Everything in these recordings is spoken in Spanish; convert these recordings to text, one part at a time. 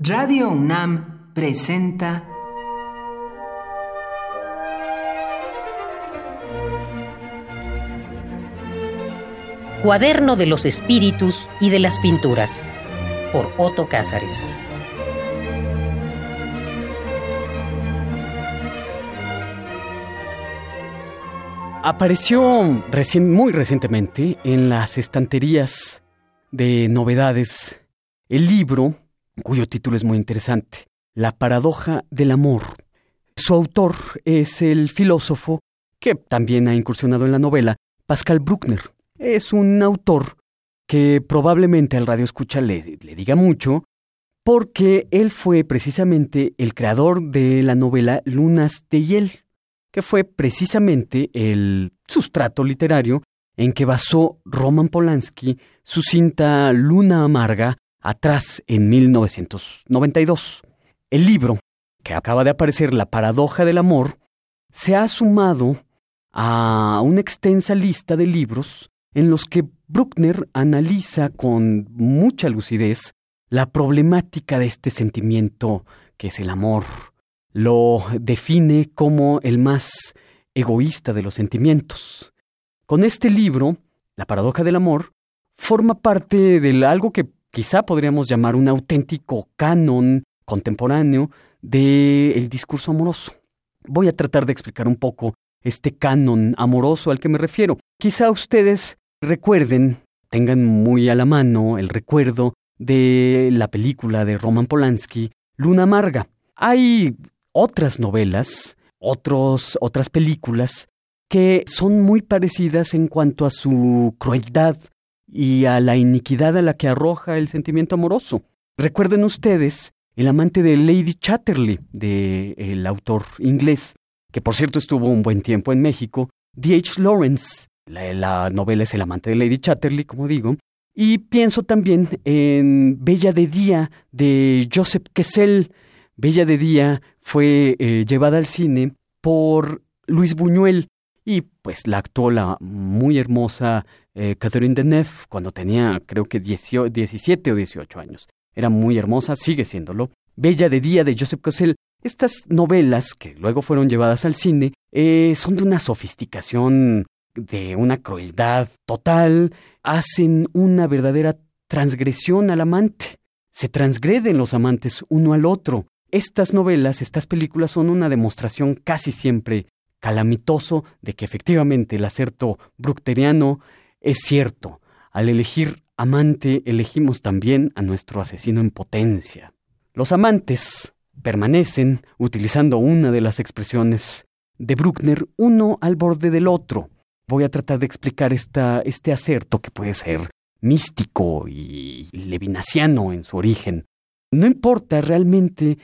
Radio UNAM presenta Cuaderno de los Espíritus y de las Pinturas por Otto Cázares. Apareció recién, muy recientemente en las estanterías de novedades el libro, cuyo título es muy interesante, La paradoja del amor. Su autor es el filósofo que también ha incursionado en la novela, Pascal Bruckner. Es un autor que probablemente al radio escucha le, le diga mucho, porque él fue precisamente el creador de la novela Lunas de Hiel que fue precisamente el sustrato literario en que basó Roman Polanski su cinta Luna Amarga atrás en 1992. El libro, que acaba de aparecer La paradoja del amor, se ha sumado a una extensa lista de libros en los que Bruckner analiza con mucha lucidez la problemática de este sentimiento que es el amor, lo define como el más egoísta de los sentimientos. Con este libro, La paradoja del amor, forma parte de algo que quizá podríamos llamar un auténtico canon contemporáneo del discurso amoroso. Voy a tratar de explicar un poco este canon amoroso al que me refiero. Quizá ustedes recuerden, tengan muy a la mano el recuerdo de la película de Roman Polanski, Luna Amarga. Hay otras novelas, otros, otras películas que son muy parecidas en cuanto a su crueldad y a la iniquidad a la que arroja el sentimiento amoroso. Recuerden ustedes El amante de Lady Chatterley, del autor inglés, que por cierto estuvo un buen tiempo en México, D.H. Lawrence. La, la novela es El amante de Lady Chatterley, como digo. Y pienso también en Bella de Día de Joseph Kessel. Bella de Día fue eh, llevada al cine por Luis Buñuel y pues la actuó la muy hermosa eh, Catherine Deneuve cuando tenía creo que 17 o 18 años. Era muy hermosa, sigue siéndolo. Bella de Día de Joseph Cosell. Estas novelas, que luego fueron llevadas al cine, eh, son de una sofisticación, de una crueldad total, hacen una verdadera transgresión al amante. Se transgreden los amantes uno al otro, estas novelas, estas películas son una demostración casi siempre calamitoso de que efectivamente el acerto bructeriano es cierto. Al elegir amante elegimos también a nuestro asesino en potencia. Los amantes permanecen, utilizando una de las expresiones de Bruckner, uno al borde del otro. Voy a tratar de explicar esta, este acerto que puede ser místico y levinaciano en su origen. No importa realmente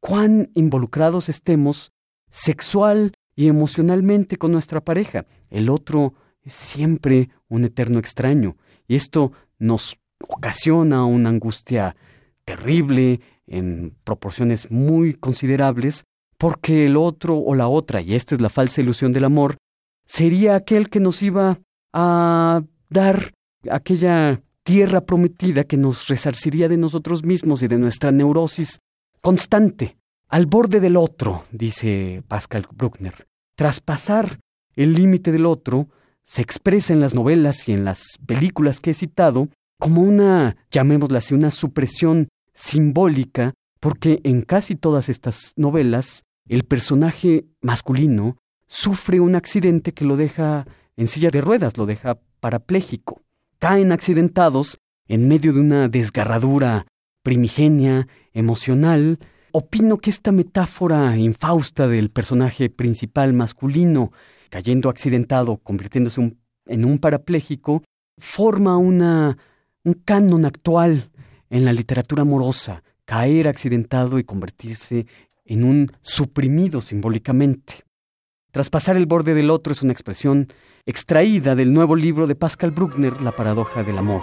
cuán involucrados estemos sexual y emocionalmente con nuestra pareja. El otro es siempre un eterno extraño y esto nos ocasiona una angustia terrible en proporciones muy considerables porque el otro o la otra, y esta es la falsa ilusión del amor, sería aquel que nos iba a dar aquella tierra prometida que nos resarciría de nosotros mismos y de nuestra neurosis constante, al borde del otro, dice Pascal Bruckner. Traspasar el límite del otro se expresa en las novelas y en las películas que he citado como una, llamémosla así, una supresión simbólica, porque en casi todas estas novelas el personaje masculino sufre un accidente que lo deja en silla de ruedas, lo deja parapléjico. Caen accidentados en medio de una desgarradura primigenia, emocional, opino que esta metáfora infausta del personaje principal masculino cayendo accidentado, convirtiéndose en un parapléjico, forma una, un canon actual en la literatura amorosa, caer accidentado y convertirse en un suprimido simbólicamente. Traspasar el borde del otro es una expresión extraída del nuevo libro de Pascal Bruckner, La paradoja del amor.